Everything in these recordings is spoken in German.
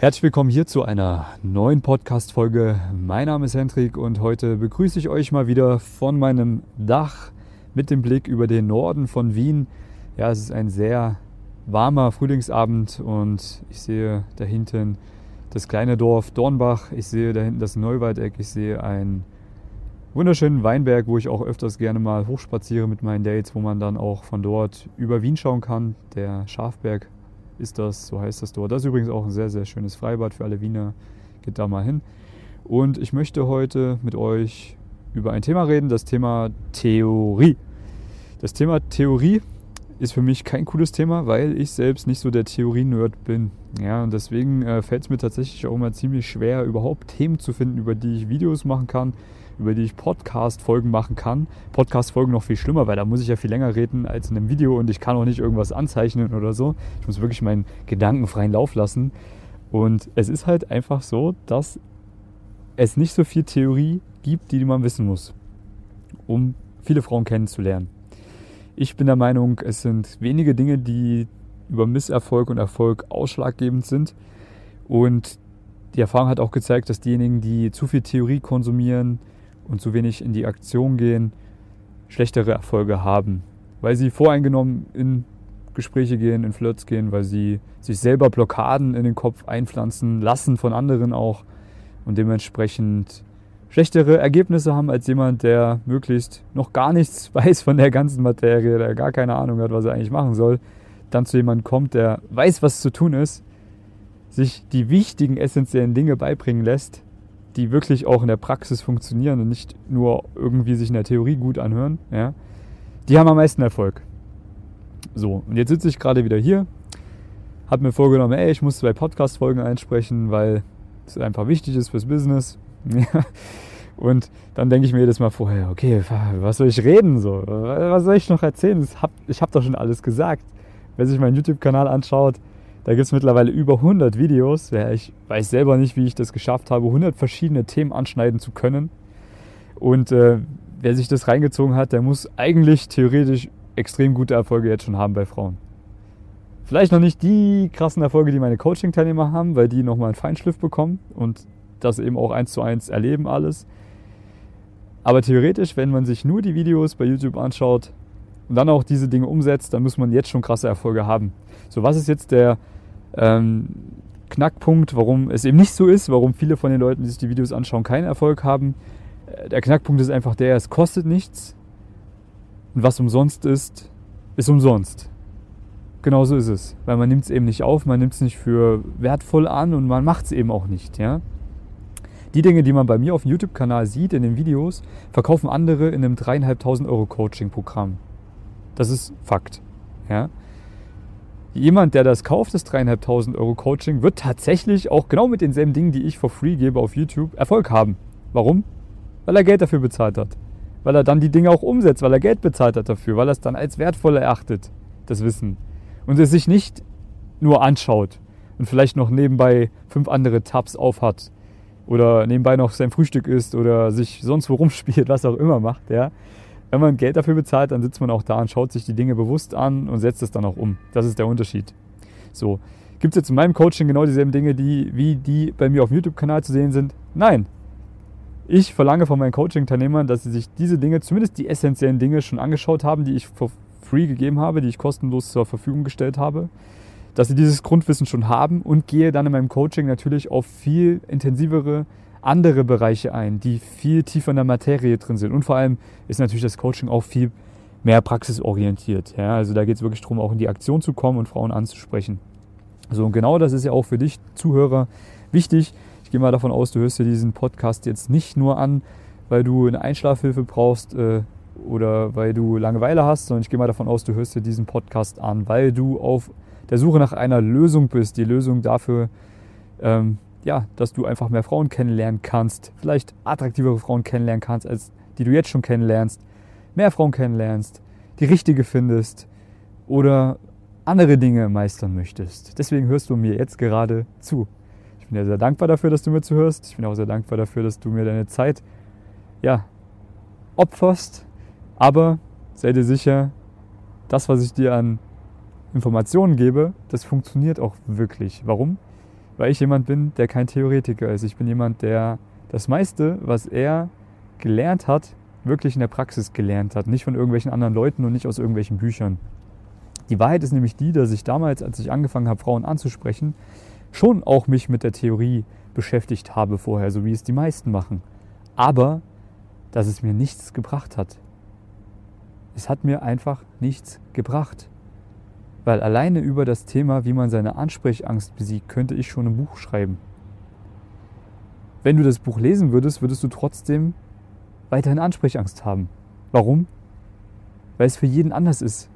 Herzlich willkommen hier zu einer neuen Podcast-Folge. Mein Name ist Hendrik und heute begrüße ich euch mal wieder von meinem Dach mit dem Blick über den Norden von Wien. Ja, es ist ein sehr warmer Frühlingsabend und ich sehe da hinten das kleine Dorf Dornbach. Ich sehe da hinten das Neuwaldeck. Ich sehe einen wunderschönen Weinberg, wo ich auch öfters gerne mal hochspaziere mit meinen Dates, wo man dann auch von dort über Wien schauen kann. Der Schafberg ist das, so heißt das dort. Das ist übrigens auch ein sehr, sehr schönes Freibad für alle Wiener. Geht da mal hin. Und ich möchte heute mit euch über ein Thema reden, das Thema Theorie. Das Thema Theorie ist für mich kein cooles Thema, weil ich selbst nicht so der Theorie-Nerd bin. Ja, und deswegen äh, fällt es mir tatsächlich auch immer ziemlich schwer, überhaupt Themen zu finden, über die ich Videos machen kann, über die ich Podcast-Folgen machen kann. Podcast-Folgen noch viel schlimmer, weil da muss ich ja viel länger reden als in einem Video und ich kann auch nicht irgendwas anzeichnen oder so. Ich muss wirklich meinen Gedanken freien Lauf lassen. Und es ist halt einfach so, dass es nicht so viel Theorie gibt, die man wissen muss, um viele Frauen kennenzulernen. Ich bin der Meinung, es sind wenige Dinge, die über Misserfolg und Erfolg ausschlaggebend sind. Und die Erfahrung hat auch gezeigt, dass diejenigen, die zu viel Theorie konsumieren und zu wenig in die Aktion gehen, schlechtere Erfolge haben. Weil sie voreingenommen in Gespräche gehen, in Flirts gehen, weil sie sich selber Blockaden in den Kopf einpflanzen lassen von anderen auch und dementsprechend schlechtere Ergebnisse haben als jemand, der möglichst noch gar nichts weiß von der ganzen Materie, der gar keine Ahnung hat, was er eigentlich machen soll, dann zu jemandem kommt, der weiß, was zu tun ist, sich die wichtigen, essentiellen Dinge beibringen lässt, die wirklich auch in der Praxis funktionieren und nicht nur irgendwie sich in der Theorie gut anhören, ja, die haben am meisten Erfolg. So, und jetzt sitze ich gerade wieder hier, habe mir vorgenommen, ey, ich muss zwei Podcast-Folgen einsprechen, weil es einfach wichtig ist fürs Business. Und dann denke ich mir jedes Mal vorher, okay, was soll ich reden so? Was soll ich noch erzählen? Ich habe doch schon alles gesagt. Wer sich meinen YouTube-Kanal anschaut, da gibt es mittlerweile über 100 Videos. Ja, ich weiß selber nicht, wie ich das geschafft habe, 100 verschiedene Themen anschneiden zu können. Und äh, wer sich das reingezogen hat, der muss eigentlich theoretisch extrem gute Erfolge jetzt schon haben bei Frauen. Vielleicht noch nicht die krassen Erfolge, die meine Coaching-Teilnehmer haben, weil die nochmal einen Feinschliff bekommen und das eben auch eins zu eins erleben alles. Aber theoretisch, wenn man sich nur die Videos bei YouTube anschaut und dann auch diese Dinge umsetzt, dann muss man jetzt schon krasse Erfolge haben. So, was ist jetzt der ähm, Knackpunkt, warum es eben nicht so ist, warum viele von den Leuten, die sich die Videos anschauen, keinen Erfolg haben? Äh, der Knackpunkt ist einfach der, es kostet nichts und was umsonst ist, ist umsonst. Genauso ist es, weil man nimmt es eben nicht auf, man nimmt es nicht für wertvoll an und man macht es eben auch nicht. Ja? Die Dinge, die man bei mir auf dem YouTube-Kanal sieht, in den Videos, verkaufen andere in einem dreieinhalbtausend Euro Coaching-Programm. Das ist Fakt. Ja? Jemand, der das kauft, das dreieinhalbtausend Euro Coaching, wird tatsächlich auch genau mit denselben Dingen, die ich for free gebe auf YouTube, Erfolg haben. Warum? Weil er Geld dafür bezahlt hat. Weil er dann die Dinge auch umsetzt, weil er Geld bezahlt hat dafür, weil er es dann als wertvoll erachtet, das Wissen. Und es sich nicht nur anschaut und vielleicht noch nebenbei fünf andere Tabs aufhat oder nebenbei noch sein Frühstück isst oder sich sonst wo rumspielt, was auch immer macht, ja. Wenn man Geld dafür bezahlt, dann sitzt man auch da und schaut sich die Dinge bewusst an und setzt es dann auch um. Das ist der Unterschied. So. Gibt es jetzt in meinem Coaching genau dieselben Dinge, die, wie die bei mir auf dem YouTube-Kanal zu sehen sind? Nein. Ich verlange von meinen Coaching-Teilnehmern, dass sie sich diese Dinge, zumindest die essentiellen Dinge, schon angeschaut haben, die ich for free gegeben habe, die ich kostenlos zur Verfügung gestellt habe dass sie dieses Grundwissen schon haben und gehe dann in meinem Coaching natürlich auf viel intensivere andere Bereiche ein, die viel tiefer in der Materie drin sind. Und vor allem ist natürlich das Coaching auch viel mehr praxisorientiert. Ja? Also da geht es wirklich darum, auch in die Aktion zu kommen und Frauen anzusprechen. So, und genau das ist ja auch für dich, Zuhörer, wichtig. Ich gehe mal davon aus, du hörst dir diesen Podcast jetzt nicht nur an, weil du eine Einschlafhilfe brauchst äh, oder weil du Langeweile hast, sondern ich gehe mal davon aus, du hörst dir diesen Podcast an, weil du auf der Suche nach einer Lösung bist, die Lösung dafür, ähm, ja, dass du einfach mehr Frauen kennenlernen kannst, vielleicht attraktivere Frauen kennenlernen kannst, als die du jetzt schon kennenlernst, mehr Frauen kennenlernst, die richtige findest oder andere Dinge meistern möchtest. Deswegen hörst du mir jetzt gerade zu. Ich bin dir sehr dankbar dafür, dass du mir zuhörst. Ich bin auch sehr dankbar dafür, dass du mir deine Zeit ja, opferst. Aber sei dir sicher, das, was ich dir an Informationen gebe, das funktioniert auch wirklich. Warum? Weil ich jemand bin, der kein Theoretiker ist. Ich bin jemand, der das meiste, was er gelernt hat, wirklich in der Praxis gelernt hat. Nicht von irgendwelchen anderen Leuten und nicht aus irgendwelchen Büchern. Die Wahrheit ist nämlich die, dass ich damals, als ich angefangen habe, Frauen anzusprechen, schon auch mich mit der Theorie beschäftigt habe vorher, so wie es die meisten machen. Aber dass es mir nichts gebracht hat. Es hat mir einfach nichts gebracht. Weil alleine über das Thema, wie man seine Ansprechangst besiegt, könnte ich schon ein Buch schreiben. Wenn du das Buch lesen würdest, würdest du trotzdem weiterhin Ansprechangst haben. Warum? Weil es für jeden anders ist.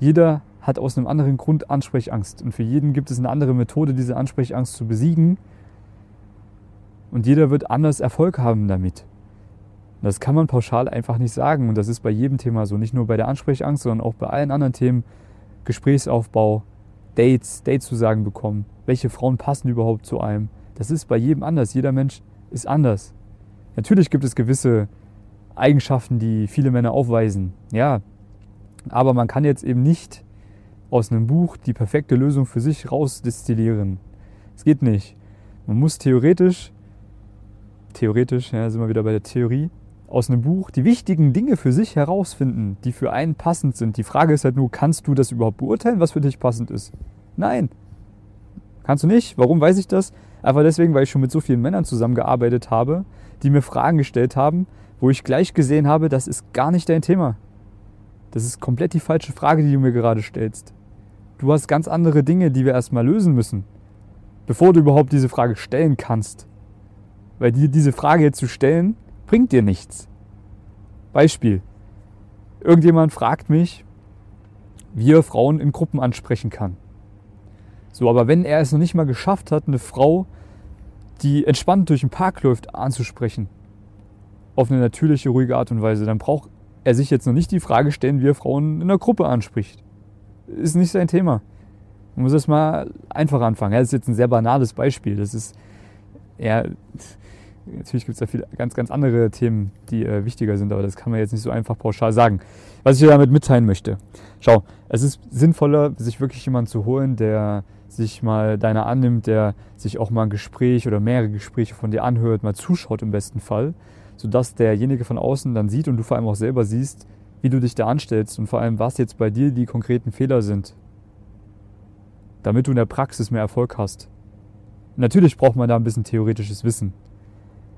Jeder hat aus einem anderen Grund Ansprechangst. Und für jeden gibt es eine andere Methode, diese Ansprechangst zu besiegen. Und jeder wird anders Erfolg haben damit. Das kann man pauschal einfach nicht sagen. Und das ist bei jedem Thema so. Nicht nur bei der Ansprechangst, sondern auch bei allen anderen Themen. Gesprächsaufbau, Dates, Dates zu sagen bekommen. Welche Frauen passen überhaupt zu einem? Das ist bei jedem anders. Jeder Mensch ist anders. Natürlich gibt es gewisse Eigenschaften, die viele Männer aufweisen. Ja, aber man kann jetzt eben nicht aus einem Buch die perfekte Lösung für sich rausdestillieren. Es geht nicht. Man muss theoretisch, theoretisch, ja, sind wir wieder bei der Theorie, aus einem Buch die wichtigen Dinge für sich herausfinden, die für einen passend sind. Die Frage ist halt nur, kannst du das überhaupt beurteilen, was für dich passend ist? Nein. Kannst du nicht? Warum weiß ich das? Einfach deswegen, weil ich schon mit so vielen Männern zusammengearbeitet habe, die mir Fragen gestellt haben, wo ich gleich gesehen habe, das ist gar nicht dein Thema. Das ist komplett die falsche Frage, die du mir gerade stellst. Du hast ganz andere Dinge, die wir erstmal lösen müssen, bevor du überhaupt diese Frage stellen kannst. Weil dir diese Frage jetzt zu stellen, bringt dir nichts. Beispiel. Irgendjemand fragt mich, wie er Frauen in Gruppen ansprechen kann. So, aber wenn er es noch nicht mal geschafft hat, eine Frau, die entspannt durch den Park läuft, anzusprechen, auf eine natürliche, ruhige Art und Weise, dann braucht er sich jetzt noch nicht die Frage stellen, wie er Frauen in einer Gruppe anspricht. Ist nicht sein Thema. Man muss es mal einfach anfangen. Ja, das ist jetzt ein sehr banales Beispiel. Das ist eher, natürlich gibt es da viele ganz, ganz andere Themen, die äh, wichtiger sind, aber das kann man jetzt nicht so einfach pauschal sagen. Was ich dir damit mitteilen möchte. Schau, es ist sinnvoller, sich wirklich jemanden zu holen, der sich mal deiner annimmt, der sich auch mal ein Gespräch oder mehrere Gespräche von dir anhört, mal zuschaut im besten Fall, sodass derjenige von außen dann sieht und du vor allem auch selber siehst, wie du dich da anstellst und vor allem, was jetzt bei dir die konkreten Fehler sind, damit du in der Praxis mehr Erfolg hast. Natürlich braucht man da ein bisschen theoretisches Wissen,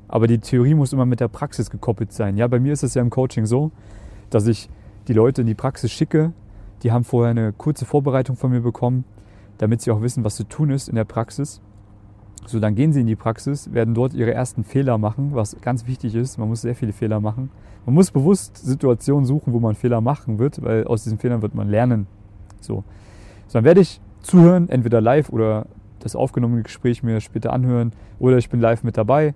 aber die Theorie muss immer mit der Praxis gekoppelt sein. Ja, bei mir ist es ja im Coaching so, dass ich die Leute in die Praxis schicke, die haben vorher eine kurze Vorbereitung von mir bekommen, damit sie auch wissen, was zu tun ist in der Praxis. So, dann gehen sie in die Praxis, werden dort ihre ersten Fehler machen, was ganz wichtig ist. Man muss sehr viele Fehler machen. Man muss bewusst Situationen suchen, wo man Fehler machen wird, weil aus diesen Fehlern wird man lernen. So, so dann werde ich zuhören, entweder live oder das aufgenommene Gespräch mir später anhören oder ich bin live mit dabei.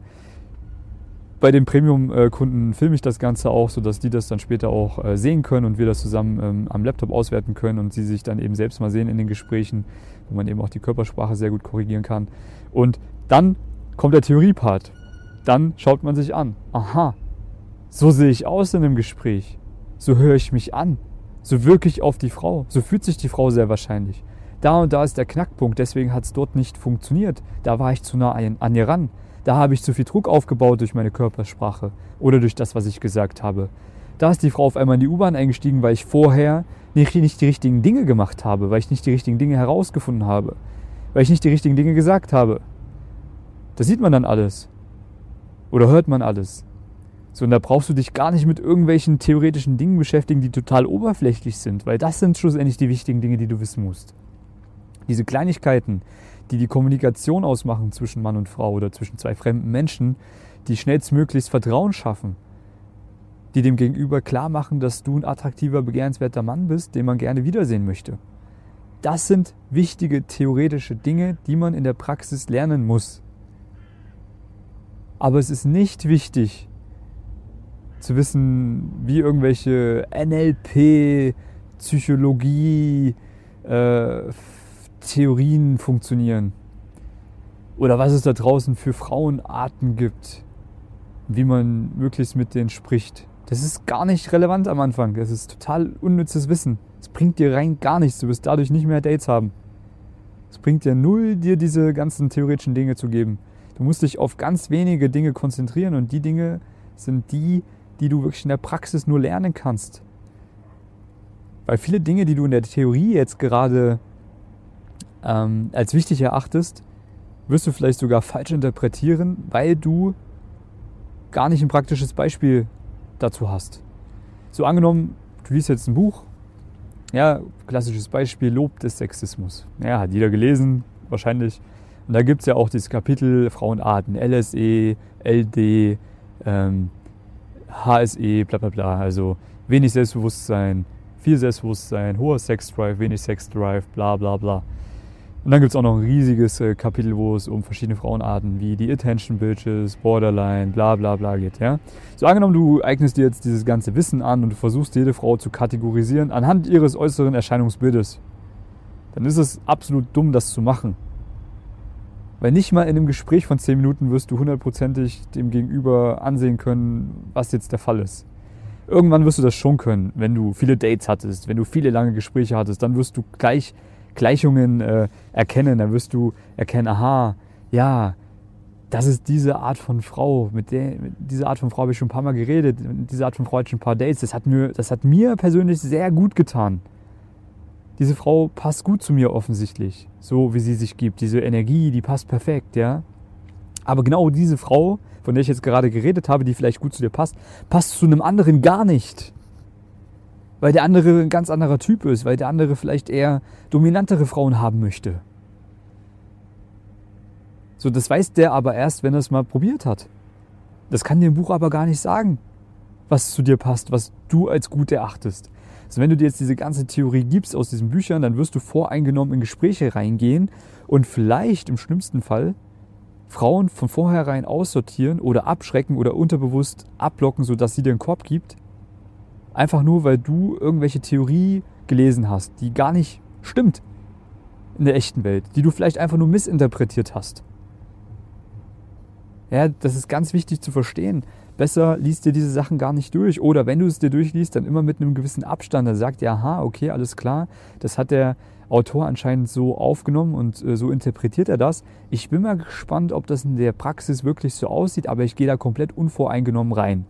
Bei den Premium-Kunden filme ich das Ganze auch, sodass die das dann später auch äh, sehen können und wir das zusammen ähm, am Laptop auswerten können und sie sich dann eben selbst mal sehen in den Gesprächen, wo man eben auch die Körpersprache sehr gut korrigieren kann. Und dann kommt der Theorie-Part. Dann schaut man sich an. Aha, so sehe ich aus in einem Gespräch. So höre ich mich an. So wirke ich auf die Frau. So fühlt sich die Frau sehr wahrscheinlich. Da und da ist der Knackpunkt, deswegen hat es dort nicht funktioniert. Da war ich zu nah an ihr ran. Da habe ich zu viel Druck aufgebaut durch meine Körpersprache oder durch das, was ich gesagt habe. Da ist die Frau auf einmal in die U-Bahn eingestiegen, weil ich vorher nicht, nicht die richtigen Dinge gemacht habe, weil ich nicht die richtigen Dinge herausgefunden habe, weil ich nicht die richtigen Dinge gesagt habe. Das sieht man dann alles. Oder hört man alles. So, und da brauchst du dich gar nicht mit irgendwelchen theoretischen Dingen beschäftigen, die total oberflächlich sind, weil das sind schlussendlich die wichtigen Dinge, die du wissen musst. Diese Kleinigkeiten, die die Kommunikation ausmachen zwischen Mann und Frau oder zwischen zwei fremden Menschen, die schnellstmöglichst Vertrauen schaffen, die dem Gegenüber klar machen, dass du ein attraktiver, begehrenswerter Mann bist, den man gerne wiedersehen möchte. Das sind wichtige theoretische Dinge, die man in der Praxis lernen muss. Aber es ist nicht wichtig zu wissen, wie irgendwelche NLP, Psychologie, äh, Theorien funktionieren. Oder was es da draußen für Frauenarten gibt. Wie man möglichst mit denen spricht. Das ist gar nicht relevant am Anfang. Das ist total unnützes Wissen. Es bringt dir rein gar nichts. Du wirst dadurch nicht mehr Dates haben. Es bringt dir null, dir diese ganzen theoretischen Dinge zu geben. Du musst dich auf ganz wenige Dinge konzentrieren und die Dinge sind die, die du wirklich in der Praxis nur lernen kannst. Weil viele Dinge, die du in der Theorie jetzt gerade ähm, als wichtig erachtest, wirst du vielleicht sogar falsch interpretieren, weil du gar nicht ein praktisches Beispiel dazu hast. So angenommen, du liest jetzt ein Buch, ja, klassisches Beispiel, Lob des Sexismus. Ja, hat jeder gelesen, wahrscheinlich. Und da gibt es ja auch dieses Kapitel Frauenarten, LSE, LD, ähm, HSE, bla bla bla. Also wenig Selbstbewusstsein, viel Selbstbewusstsein, hoher Sexdrive, wenig Sexdrive, bla bla bla. Und dann gibt es auch noch ein riesiges äh, Kapitel, wo es um verschiedene Frauenarten wie die Attention Bitches, Borderline, bla bla bla geht. Ja? So angenommen, du eignest dir jetzt dieses ganze Wissen an und du versuchst jede Frau zu kategorisieren anhand ihres äußeren Erscheinungsbildes, dann ist es absolut dumm, das zu machen. Weil nicht mal in einem Gespräch von 10 Minuten wirst du hundertprozentig dem Gegenüber ansehen können, was jetzt der Fall ist. Irgendwann wirst du das schon können, wenn du viele Dates hattest, wenn du viele lange Gespräche hattest, dann wirst du gleich Gleichungen äh, erkennen, dann wirst du erkennen, aha, ja, das ist diese Art von Frau, mit der mit dieser Art von Frau habe ich schon ein paar Mal geredet, mit dieser Art von Frau hatte ich schon ein paar Dates, das hat mir, das hat mir persönlich sehr gut getan. Diese Frau passt gut zu mir offensichtlich, so wie sie sich gibt, diese Energie, die passt perfekt, ja. Aber genau diese Frau, von der ich jetzt gerade geredet habe, die vielleicht gut zu dir passt, passt zu einem anderen gar nicht weil der andere ein ganz anderer Typ ist, weil der andere vielleicht eher dominantere Frauen haben möchte. So, das weiß der aber erst, wenn er es mal probiert hat. Das kann im Buch aber gar nicht sagen, was zu dir passt, was du als gut erachtest. Also wenn du dir jetzt diese ganze Theorie gibst aus diesen Büchern, dann wirst du voreingenommen in Gespräche reingehen und vielleicht im schlimmsten Fall Frauen von vornherein aussortieren oder abschrecken oder unterbewusst abblocken, sodass sie dir einen Korb gibt Einfach nur, weil du irgendwelche Theorie gelesen hast, die gar nicht stimmt in der echten Welt, die du vielleicht einfach nur missinterpretiert hast. Ja, das ist ganz wichtig zu verstehen. Besser liest dir diese Sachen gar nicht durch. Oder wenn du es dir durchliest, dann immer mit einem gewissen Abstand. Da sagt ja, aha, okay, alles klar. Das hat der Autor anscheinend so aufgenommen und äh, so interpretiert er das. Ich bin mal gespannt, ob das in der Praxis wirklich so aussieht, aber ich gehe da komplett unvoreingenommen rein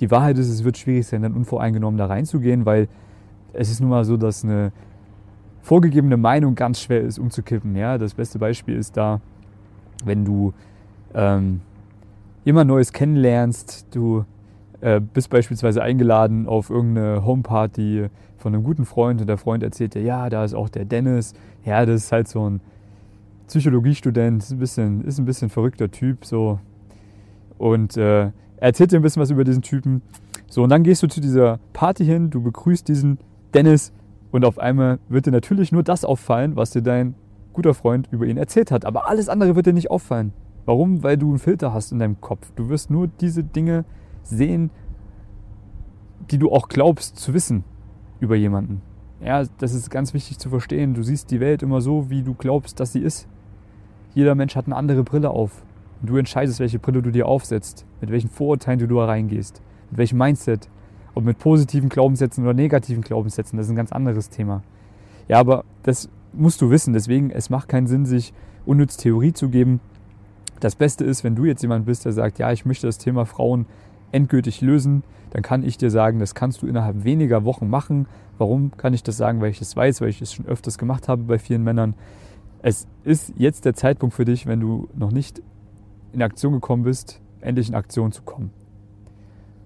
die Wahrheit ist, es wird schwierig sein, dann unvoreingenommen da reinzugehen, weil es ist nun mal so, dass eine vorgegebene Meinung ganz schwer ist umzukippen. Ja? Das beste Beispiel ist da, wenn du ähm, immer Neues kennenlernst, du äh, bist beispielsweise eingeladen auf irgendeine Homeparty von einem guten Freund und der Freund erzählt dir, ja, da ist auch der Dennis, ja, das ist halt so ein Psychologiestudent, ist ein bisschen, ist ein bisschen verrückter Typ, so. Und äh, erzählt dir ein bisschen was über diesen Typen. So, und dann gehst du zu dieser Party hin, du begrüßt diesen Dennis und auf einmal wird dir natürlich nur das auffallen, was dir dein guter Freund über ihn erzählt hat. Aber alles andere wird dir nicht auffallen. Warum? Weil du einen Filter hast in deinem Kopf. Du wirst nur diese Dinge sehen, die du auch glaubst zu wissen über jemanden. Ja, das ist ganz wichtig zu verstehen. Du siehst die Welt immer so, wie du glaubst, dass sie ist. Jeder Mensch hat eine andere Brille auf. Und du entscheidest, welche Brille du dir aufsetzt, mit welchen Vorurteilen du da reingehst, mit welchem Mindset, ob mit positiven Glaubenssätzen oder negativen Glaubenssätzen, das ist ein ganz anderes Thema. Ja, aber das musst du wissen, deswegen, es macht keinen Sinn, sich unnütz Theorie zu geben. Das Beste ist, wenn du jetzt jemand bist, der sagt, ja, ich möchte das Thema Frauen endgültig lösen, dann kann ich dir sagen, das kannst du innerhalb weniger Wochen machen. Warum kann ich das sagen? Weil ich das weiß, weil ich es schon öfters gemacht habe bei vielen Männern. Es ist jetzt der Zeitpunkt für dich, wenn du noch nicht in Aktion gekommen bist, endlich in Aktion zu kommen.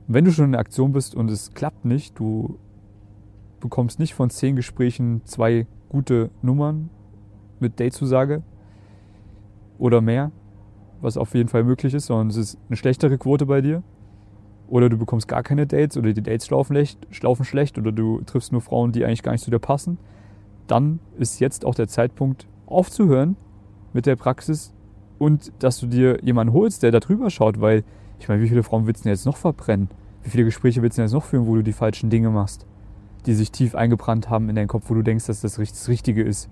Und wenn du schon in Aktion bist und es klappt nicht, du bekommst nicht von zehn Gesprächen zwei gute Nummern mit Datezusage oder mehr, was auf jeden Fall möglich ist, sondern es ist eine schlechtere Quote bei dir. Oder du bekommst gar keine Dates oder die Dates laufen schlecht, laufen schlecht oder du triffst nur Frauen, die eigentlich gar nicht zu dir passen. Dann ist jetzt auch der Zeitpunkt aufzuhören mit der Praxis und dass du dir jemanden holst, der da drüber schaut, weil ich meine, wie viele Frauen willst du denn jetzt noch verbrennen? Wie viele Gespräche willst du denn jetzt noch führen, wo du die falschen Dinge machst, die sich tief eingebrannt haben in deinen Kopf, wo du denkst, dass das das Richtige ist?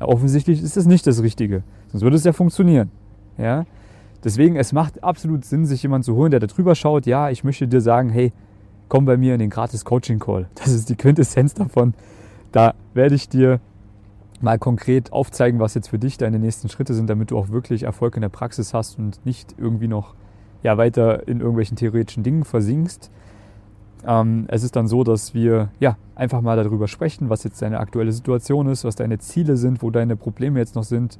Ja, offensichtlich ist das nicht das Richtige, sonst würde es ja funktionieren. Ja? Deswegen, es macht absolut Sinn, sich jemanden zu holen, der da drüber schaut. Ja, ich möchte dir sagen, hey, komm bei mir in den gratis Coaching Call. Das ist die Quintessenz davon. Da werde ich dir mal konkret aufzeigen, was jetzt für dich deine nächsten Schritte sind, damit du auch wirklich Erfolg in der Praxis hast und nicht irgendwie noch ja, weiter in irgendwelchen theoretischen Dingen versinkst. Ähm, es ist dann so, dass wir ja, einfach mal darüber sprechen, was jetzt deine aktuelle Situation ist, was deine Ziele sind, wo deine Probleme jetzt noch sind,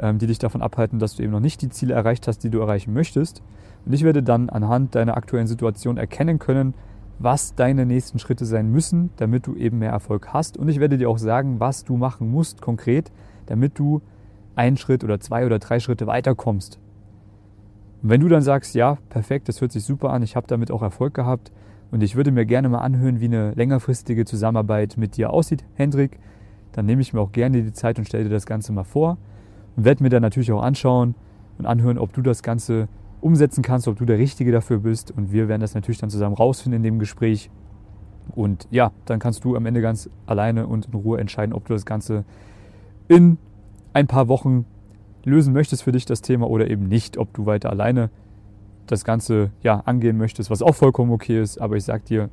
ähm, die dich davon abhalten, dass du eben noch nicht die Ziele erreicht hast, die du erreichen möchtest. Und ich werde dann anhand deiner aktuellen Situation erkennen können, was deine nächsten Schritte sein müssen, damit du eben mehr Erfolg hast. Und ich werde dir auch sagen, was du machen musst konkret, damit du einen Schritt oder zwei oder drei Schritte weiterkommst. Und wenn du dann sagst, ja, perfekt, das hört sich super an, ich habe damit auch Erfolg gehabt und ich würde mir gerne mal anhören, wie eine längerfristige Zusammenarbeit mit dir aussieht, Hendrik, dann nehme ich mir auch gerne die Zeit und stelle dir das Ganze mal vor und werde mir dann natürlich auch anschauen und anhören, ob du das Ganze umsetzen kannst, ob du der Richtige dafür bist. Und wir werden das natürlich dann zusammen rausfinden in dem Gespräch. Und ja, dann kannst du am Ende ganz alleine und in Ruhe entscheiden, ob du das Ganze in ein paar Wochen lösen möchtest für dich das Thema oder eben nicht, ob du weiter alleine das Ganze ja angehen möchtest, was auch vollkommen okay ist. Aber ich sag dir,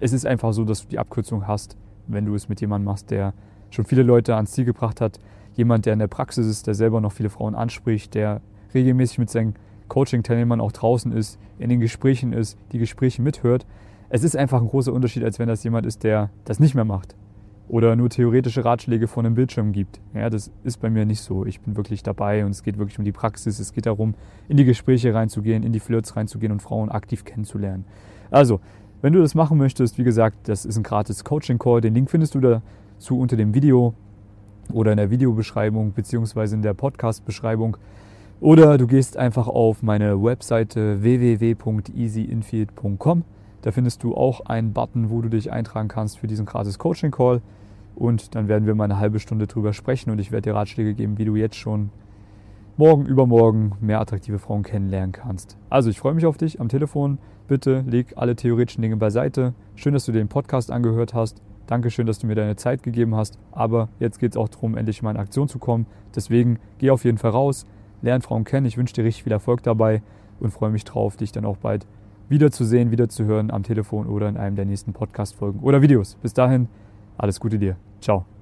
es ist einfach so, dass du die Abkürzung hast, wenn du es mit jemandem machst, der schon viele Leute ans Ziel gebracht hat, jemand, der in der Praxis ist, der selber noch viele Frauen anspricht, der regelmäßig mit seinen Coaching-Teilnehmern auch draußen ist, in den Gesprächen ist, die Gespräche mithört. Es ist einfach ein großer Unterschied, als wenn das jemand ist, der das nicht mehr macht oder nur theoretische Ratschläge von einem Bildschirm gibt. Ja, das ist bei mir nicht so. Ich bin wirklich dabei und es geht wirklich um die Praxis. Es geht darum, in die Gespräche reinzugehen, in die Flirts reinzugehen und Frauen aktiv kennenzulernen. Also, wenn du das machen möchtest, wie gesagt, das ist ein gratis Coaching-Call. Den Link findest du dazu unter dem Video oder in der Videobeschreibung beziehungsweise in der Podcast-Beschreibung. Oder du gehst einfach auf meine Webseite www.easyinfield.com. Da findest du auch einen Button, wo du dich eintragen kannst für diesen gratis Coaching Call. Und dann werden wir mal eine halbe Stunde drüber sprechen und ich werde dir Ratschläge geben, wie du jetzt schon morgen, übermorgen mehr attraktive Frauen kennenlernen kannst. Also ich freue mich auf dich am Telefon. Bitte leg alle theoretischen Dinge beiseite. Schön, dass du den Podcast angehört hast. Dankeschön, dass du mir deine Zeit gegeben hast. Aber jetzt geht es auch darum, endlich mal in Aktion zu kommen. Deswegen geh auf jeden Fall raus, lern Frauen kennen. Ich wünsche dir richtig viel Erfolg dabei und freue mich drauf, dich dann auch bald wiederzusehen, wiederzuhören am Telefon oder in einem der nächsten Podcast-Folgen oder Videos. Bis dahin, alles Gute dir. Ciao.